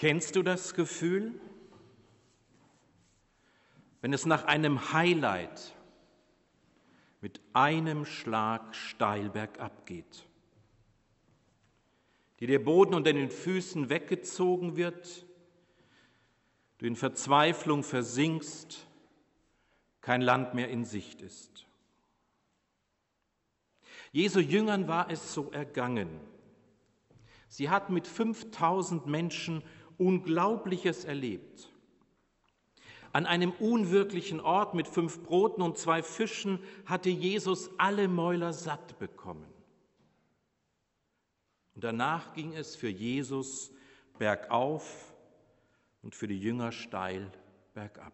Kennst du das Gefühl, wenn es nach einem Highlight mit einem Schlag steil bergab geht? Die der Boden unter den Füßen weggezogen wird, du in Verzweiflung versinkst, kein Land mehr in Sicht ist. Jesu Jüngern war es so ergangen. Sie hatten mit 5000 Menschen Unglaubliches erlebt. An einem unwirklichen Ort mit fünf Broten und zwei Fischen hatte Jesus alle Mäuler satt bekommen. Und danach ging es für Jesus bergauf und für die Jünger steil bergab.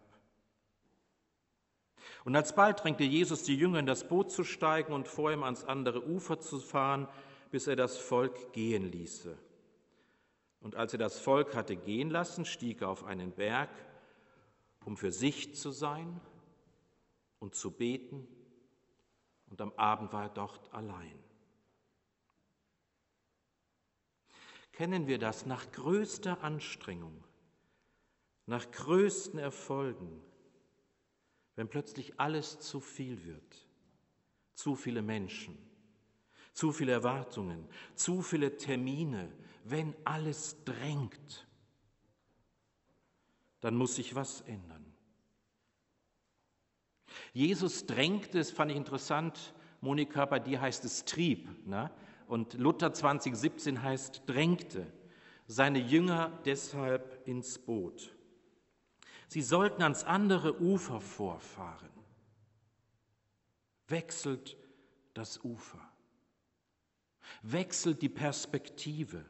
Und alsbald drängte Jesus die Jünger in das Boot zu steigen und vor ihm ans andere Ufer zu fahren, bis er das Volk gehen ließe. Und als er das Volk hatte gehen lassen, stieg er auf einen Berg, um für sich zu sein und zu beten. Und am Abend war er dort allein. Kennen wir das nach größter Anstrengung, nach größten Erfolgen, wenn plötzlich alles zu viel wird, zu viele Menschen, zu viele Erwartungen, zu viele Termine, wenn alles drängt, dann muss sich was ändern. Jesus drängte, das fand ich interessant, Monika, bei dir heißt es trieb, ne? und Luther 2017 heißt drängte, seine Jünger deshalb ins Boot. Sie sollten ans andere Ufer vorfahren. Wechselt das Ufer. Wechselt die Perspektive.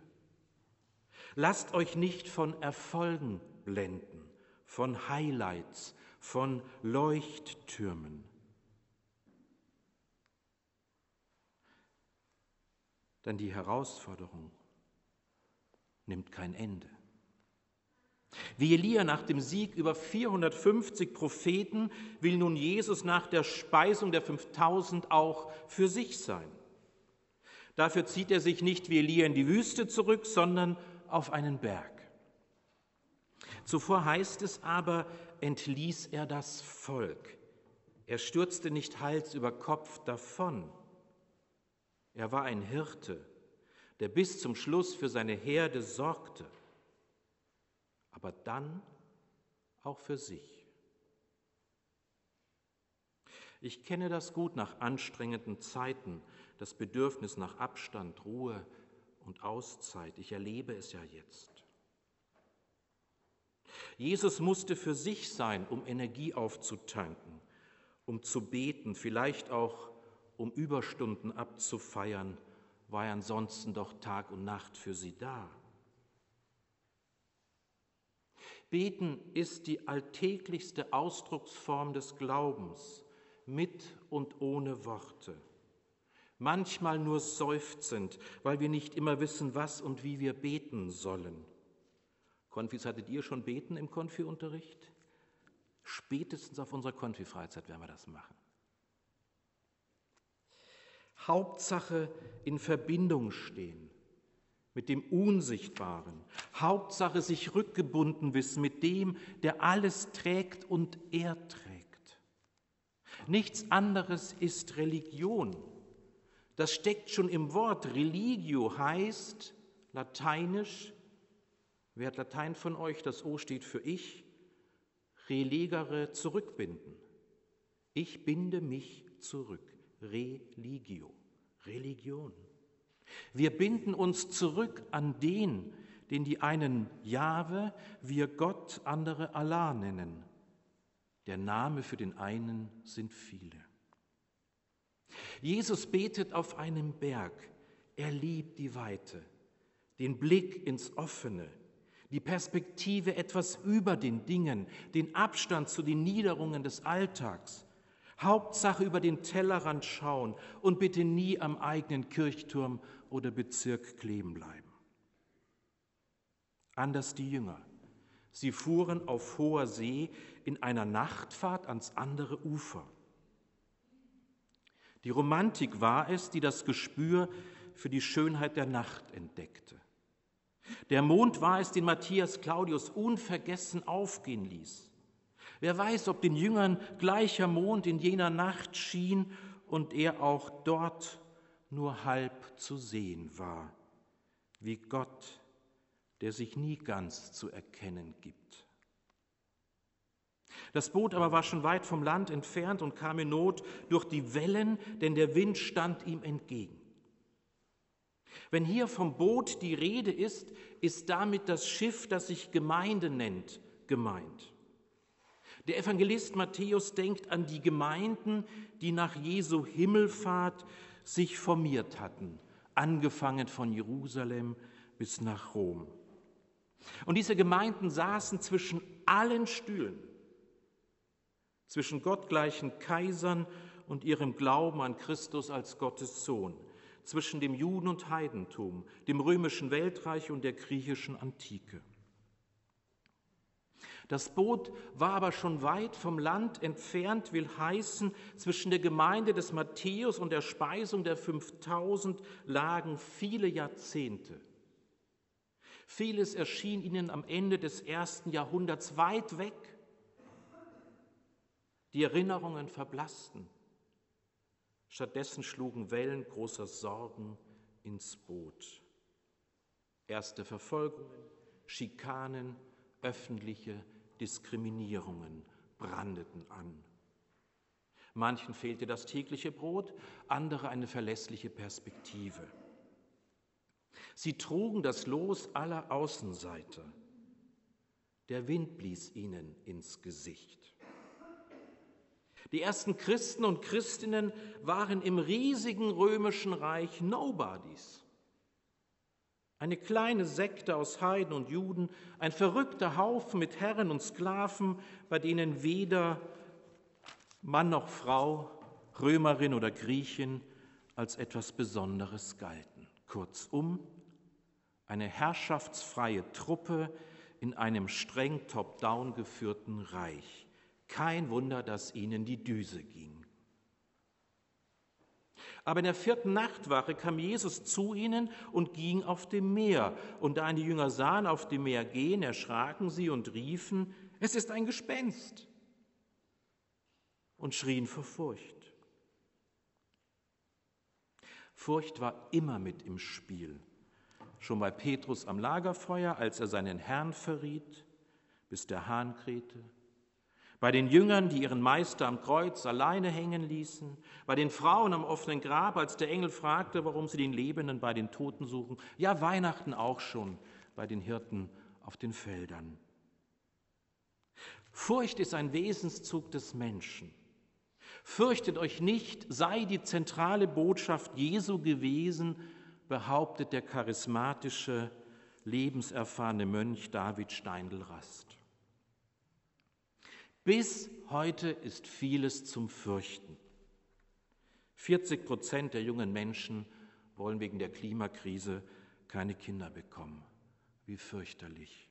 Lasst euch nicht von Erfolgen blenden, von Highlights, von Leuchttürmen. Denn die Herausforderung nimmt kein Ende. Wie Elia nach dem Sieg über 450 Propheten will nun Jesus nach der Speisung der 5000 auch für sich sein. Dafür zieht er sich nicht wie Elia in die Wüste zurück, sondern auf einen Berg. Zuvor heißt es aber, entließ er das Volk. Er stürzte nicht Hals über Kopf davon. Er war ein Hirte, der bis zum Schluss für seine Herde sorgte, aber dann auch für sich. Ich kenne das gut nach anstrengenden Zeiten, das Bedürfnis nach Abstand, Ruhe und Auszeit. Ich erlebe es ja jetzt. Jesus musste für sich sein, um Energie aufzutanken, um zu beten, vielleicht auch um Überstunden abzufeiern, war er ansonsten doch Tag und Nacht für sie da. Beten ist die alltäglichste Ausdrucksform des Glaubens, mit und ohne Worte manchmal nur seufzend, weil wir nicht immer wissen, was und wie wir beten sollen. Konfis, hattet ihr schon beten im Konfi-Unterricht? Spätestens auf unserer Konfi-Freizeit werden wir das machen. Hauptsache in Verbindung stehen mit dem Unsichtbaren. Hauptsache sich rückgebunden wissen mit dem, der alles trägt und er trägt. Nichts anderes ist Religion. Das steckt schon im Wort. Religio heißt lateinisch, wer hat Latein von euch? Das O steht für ich. Relegere, zurückbinden. Ich binde mich zurück. Religio, Religion. Wir binden uns zurück an den, den die einen Jahwe, wir Gott, andere Allah nennen. Der Name für den einen sind viele. Jesus betet auf einem Berg. Er liebt die Weite, den Blick ins Offene, die Perspektive etwas über den Dingen, den Abstand zu den Niederungen des Alltags. Hauptsache über den Tellerrand schauen und bitte nie am eigenen Kirchturm oder Bezirk kleben bleiben. Anders die Jünger. Sie fuhren auf hoher See in einer Nachtfahrt ans andere Ufer. Die Romantik war es, die das Gespür für die Schönheit der Nacht entdeckte. Der Mond war es, den Matthias Claudius unvergessen aufgehen ließ. Wer weiß, ob den Jüngern gleicher Mond in jener Nacht schien und er auch dort nur halb zu sehen war, wie Gott, der sich nie ganz zu erkennen gibt. Das Boot aber war schon weit vom Land entfernt und kam in Not durch die Wellen, denn der Wind stand ihm entgegen. Wenn hier vom Boot die Rede ist, ist damit das Schiff, das sich Gemeinde nennt, gemeint. Der Evangelist Matthäus denkt an die Gemeinden, die nach Jesu Himmelfahrt sich formiert hatten, angefangen von Jerusalem bis nach Rom. Und diese Gemeinden saßen zwischen allen Stühlen, zwischen gottgleichen Kaisern und ihrem Glauben an Christus als Gottes Sohn, zwischen dem Juden- und Heidentum, dem römischen Weltreich und der griechischen Antike. Das Boot war aber schon weit vom Land entfernt, will heißen, zwischen der Gemeinde des Matthäus und der Speisung der 5000 lagen viele Jahrzehnte. Vieles erschien ihnen am Ende des ersten Jahrhunderts weit weg. Die Erinnerungen verblassten. Stattdessen schlugen Wellen großer Sorgen ins Boot. Erste Verfolgungen, Schikanen, öffentliche Diskriminierungen brandeten an. Manchen fehlte das tägliche Brot, andere eine verlässliche Perspektive. Sie trugen das Los aller Außenseiter. Der Wind blies ihnen ins Gesicht. Die ersten Christen und Christinnen waren im riesigen römischen Reich Nobodies. Eine kleine Sekte aus Heiden und Juden, ein verrückter Haufen mit Herren und Sklaven, bei denen weder Mann noch Frau, Römerin oder Griechin als etwas Besonderes galten. Kurzum, eine herrschaftsfreie Truppe in einem streng top-down geführten Reich. Kein Wunder, dass ihnen die Düse ging. Aber in der vierten Nachtwache kam Jesus zu ihnen und ging auf dem Meer. Und da die Jünger sahen auf dem Meer gehen, erschraken sie und riefen, es ist ein Gespenst und schrien vor Furcht. Furcht war immer mit im Spiel. Schon bei Petrus am Lagerfeuer, als er seinen Herrn verriet, bis der Hahn krähte, bei den Jüngern, die ihren Meister am Kreuz alleine hängen ließen, bei den Frauen am offenen Grab, als der Engel fragte, warum sie den Lebenden bei den Toten suchen, ja Weihnachten auch schon bei den Hirten auf den Feldern. Furcht ist ein Wesenszug des Menschen. Fürchtet euch nicht, sei die zentrale Botschaft Jesu gewesen, behauptet der charismatische, lebenserfahrene Mönch David Steindl-Rast. Bis heute ist vieles zum Fürchten. 40 Prozent der jungen Menschen wollen wegen der Klimakrise keine Kinder bekommen. Wie fürchterlich.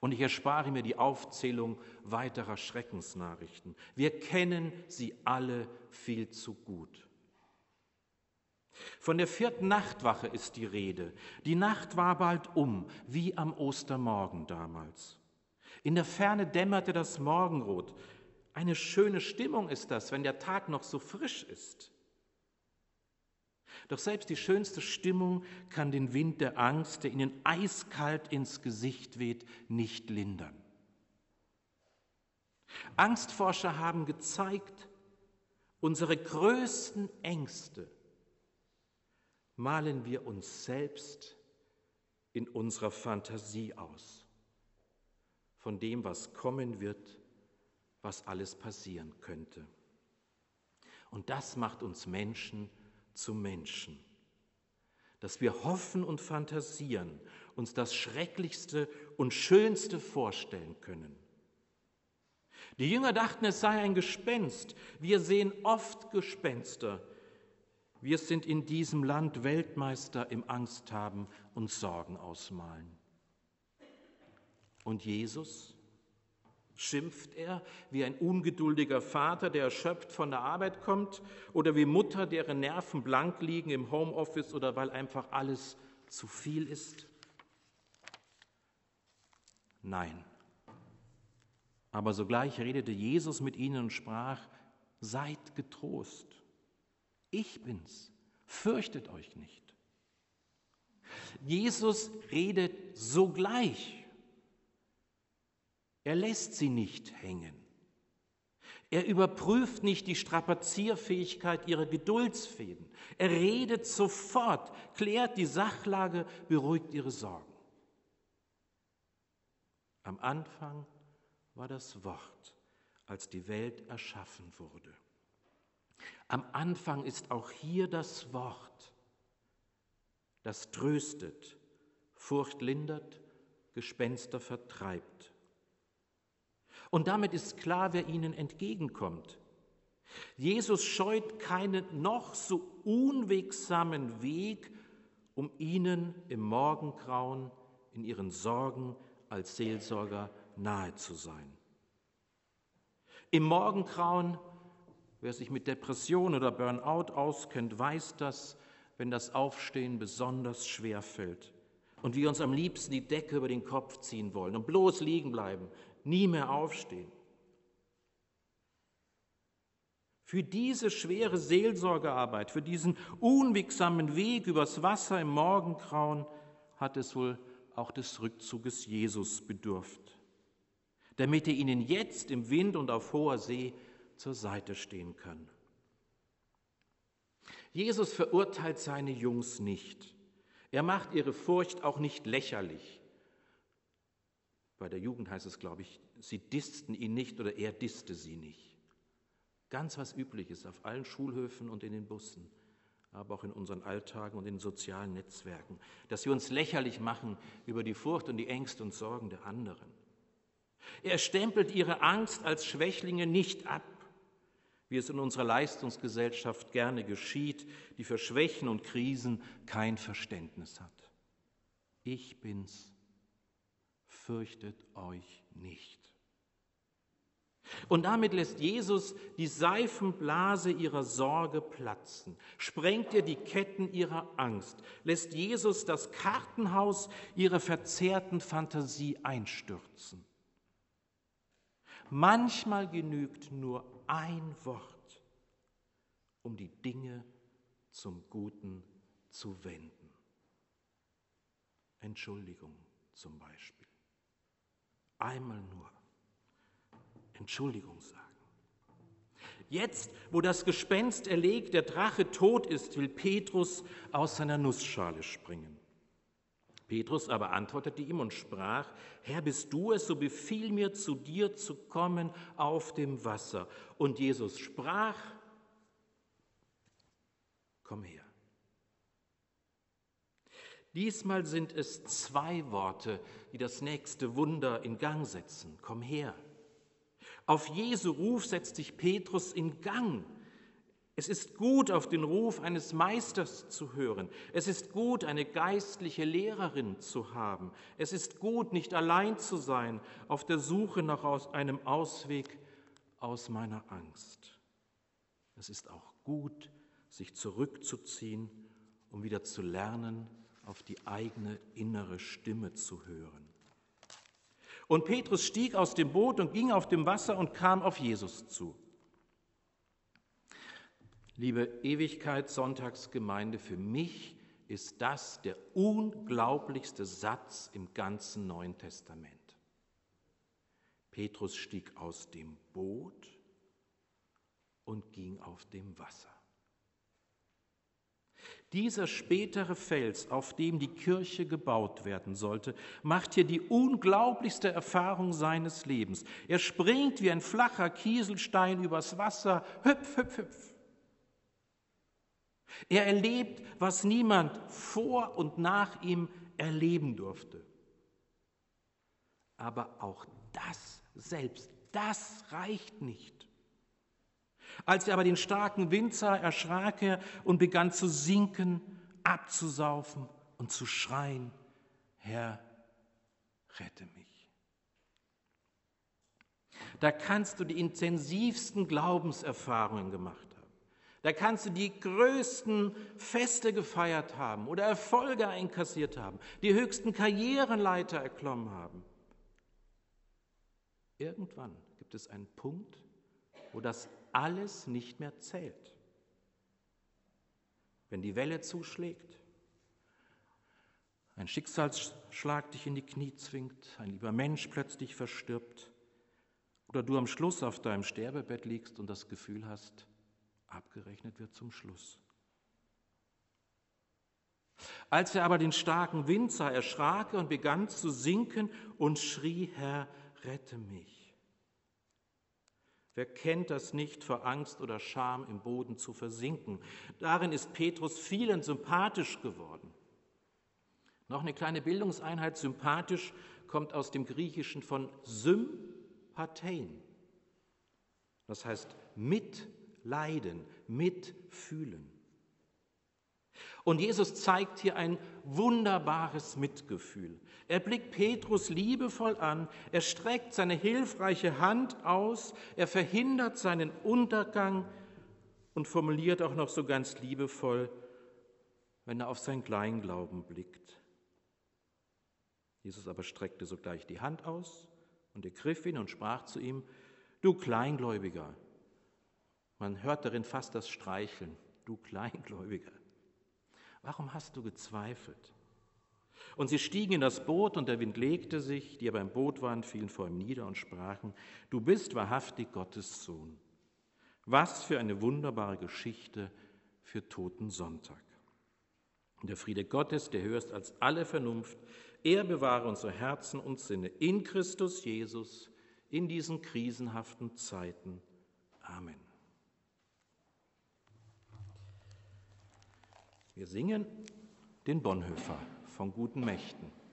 Und ich erspare mir die Aufzählung weiterer Schreckensnachrichten. Wir kennen sie alle viel zu gut. Von der vierten Nachtwache ist die Rede. Die Nacht war bald um, wie am Ostermorgen damals. In der Ferne dämmerte das Morgenrot. Eine schöne Stimmung ist das, wenn der Tag noch so frisch ist. Doch selbst die schönste Stimmung kann den Wind der Angst, der ihnen eiskalt ins Gesicht weht, nicht lindern. Angstforscher haben gezeigt, unsere größten Ängste malen wir uns selbst in unserer Fantasie aus von dem, was kommen wird, was alles passieren könnte. Und das macht uns Menschen zu Menschen, dass wir hoffen und fantasieren, uns das Schrecklichste und Schönste vorstellen können. Die Jünger dachten, es sei ein Gespenst. Wir sehen oft Gespenster. Wir sind in diesem Land Weltmeister im Angsthaben und Sorgen ausmalen. Und Jesus? Schimpft er wie ein ungeduldiger Vater, der erschöpft von der Arbeit kommt, oder wie Mutter, deren Nerven blank liegen im Homeoffice oder weil einfach alles zu viel ist? Nein. Aber sogleich redete Jesus mit ihnen und sprach, seid getrost, ich bin's, fürchtet euch nicht. Jesus redet sogleich. Er lässt sie nicht hängen. Er überprüft nicht die Strapazierfähigkeit ihrer Geduldsfäden. Er redet sofort, klärt die Sachlage, beruhigt ihre Sorgen. Am Anfang war das Wort, als die Welt erschaffen wurde. Am Anfang ist auch hier das Wort, das tröstet, Furcht lindert, Gespenster vertreibt. Und damit ist klar, wer ihnen entgegenkommt. Jesus scheut keinen noch so unwegsamen Weg, um ihnen im Morgengrauen, in ihren Sorgen als Seelsorger nahe zu sein. Im Morgengrauen, wer sich mit Depression oder Burnout auskennt, weiß das, wenn das Aufstehen besonders schwer fällt und wir uns am liebsten die Decke über den Kopf ziehen wollen und bloß liegen bleiben, nie mehr aufstehen. Für diese schwere Seelsorgearbeit, für diesen unwegsamen Weg übers Wasser im Morgengrauen hat es wohl auch des Rückzuges Jesus bedurft, damit er ihnen jetzt im Wind und auf hoher See zur Seite stehen kann. Jesus verurteilt seine Jungs nicht. Er macht ihre Furcht auch nicht lächerlich. Bei der Jugend heißt es, glaube ich, sie disten ihn nicht oder er diste sie nicht. Ganz was Übliches auf allen Schulhöfen und in den Bussen, aber auch in unseren Alltagen und in sozialen Netzwerken, dass wir uns lächerlich machen über die Furcht und die Ängste und Sorgen der anderen. Er stempelt ihre Angst als Schwächlinge nicht ab, wie es in unserer Leistungsgesellschaft gerne geschieht, die für Schwächen und Krisen kein Verständnis hat. Ich bin's, fürchtet euch nicht. Und damit lässt Jesus die Seifenblase ihrer Sorge platzen, sprengt ihr die Ketten ihrer Angst, lässt Jesus das Kartenhaus ihrer verzerrten Fantasie einstürzen. Manchmal genügt nur ein Wort, um die Dinge zum Guten zu wenden. Entschuldigung zum Beispiel. Einmal nur. Entschuldigung sagen. Jetzt, wo das Gespenst erlegt, der Drache tot ist, will Petrus aus seiner Nussschale springen. Petrus aber antwortete ihm und sprach, Herr, bist du es, so befiehl mir, zu dir zu kommen auf dem Wasser. Und Jesus sprach, komm her. Diesmal sind es zwei Worte, die das nächste Wunder in Gang setzen. Komm her. Auf Jesu Ruf setzt sich Petrus in Gang. Es ist gut, auf den Ruf eines Meisters zu hören. Es ist gut, eine geistliche Lehrerin zu haben. Es ist gut, nicht allein zu sein, auf der Suche nach einem Ausweg aus meiner Angst. Es ist auch gut, sich zurückzuziehen, um wieder zu lernen, auf die eigene innere Stimme zu hören. Und Petrus stieg aus dem Boot und ging auf dem Wasser und kam auf Jesus zu. Liebe Ewigkeitssonntagsgemeinde, für mich ist das der unglaublichste Satz im ganzen Neuen Testament. Petrus stieg aus dem Boot und ging auf dem Wasser. Dieser spätere Fels, auf dem die Kirche gebaut werden sollte, macht hier die unglaublichste Erfahrung seines Lebens. Er springt wie ein flacher Kieselstein übers Wasser, hüpf, hüpf, hüpf. Er erlebt, was niemand vor und nach ihm erleben durfte. Aber auch das selbst, das reicht nicht. Als er aber den starken Wind sah, erschrak er und begann zu sinken, abzusaufen und zu schreien, Herr, rette mich. Da kannst du die intensivsten Glaubenserfahrungen gemacht haben. Da kannst du die größten Feste gefeiert haben oder Erfolge einkassiert haben, die höchsten Karrierenleiter erklommen haben. Irgendwann gibt es einen Punkt, wo das alles nicht mehr zählt. Wenn die Welle zuschlägt, ein Schicksalsschlag dich in die Knie zwingt, ein lieber Mensch plötzlich verstirbt oder du am Schluss auf deinem Sterbebett liegst und das Gefühl hast, abgerechnet wird zum Schluss. Als er aber den starken Wind sah, erschrak er und begann zu sinken und schrie, Herr, rette mich. Wer kennt das nicht, vor Angst oder Scham im Boden zu versinken? Darin ist Petrus vielen sympathisch geworden. Noch eine kleine Bildungseinheit, sympathisch kommt aus dem Griechischen von sympathein. Das heißt mitleiden, mitfühlen. Und Jesus zeigt hier ein wunderbares Mitgefühl. Er blickt Petrus liebevoll an, er streckt seine hilfreiche Hand aus, er verhindert seinen Untergang und formuliert auch noch so ganz liebevoll, wenn er auf sein Kleinglauben blickt. Jesus aber streckte sogleich die Hand aus und ergriff ihn und sprach zu ihm, du Kleingläubiger. Man hört darin fast das Streicheln, du Kleingläubiger. Warum hast du gezweifelt? Und sie stiegen in das Boot, und der Wind legte sich, die aber im Boot waren, fielen vor ihm nieder und sprachen, du bist wahrhaftig Gottes Sohn. Was für eine wunderbare Geschichte für Toten Sonntag. Der Friede Gottes, der höher ist als alle Vernunft, er bewahre unsere Herzen und Sinne in Christus Jesus in diesen krisenhaften Zeiten. Amen. Wir singen den Bonhoeffer von guten Mächten.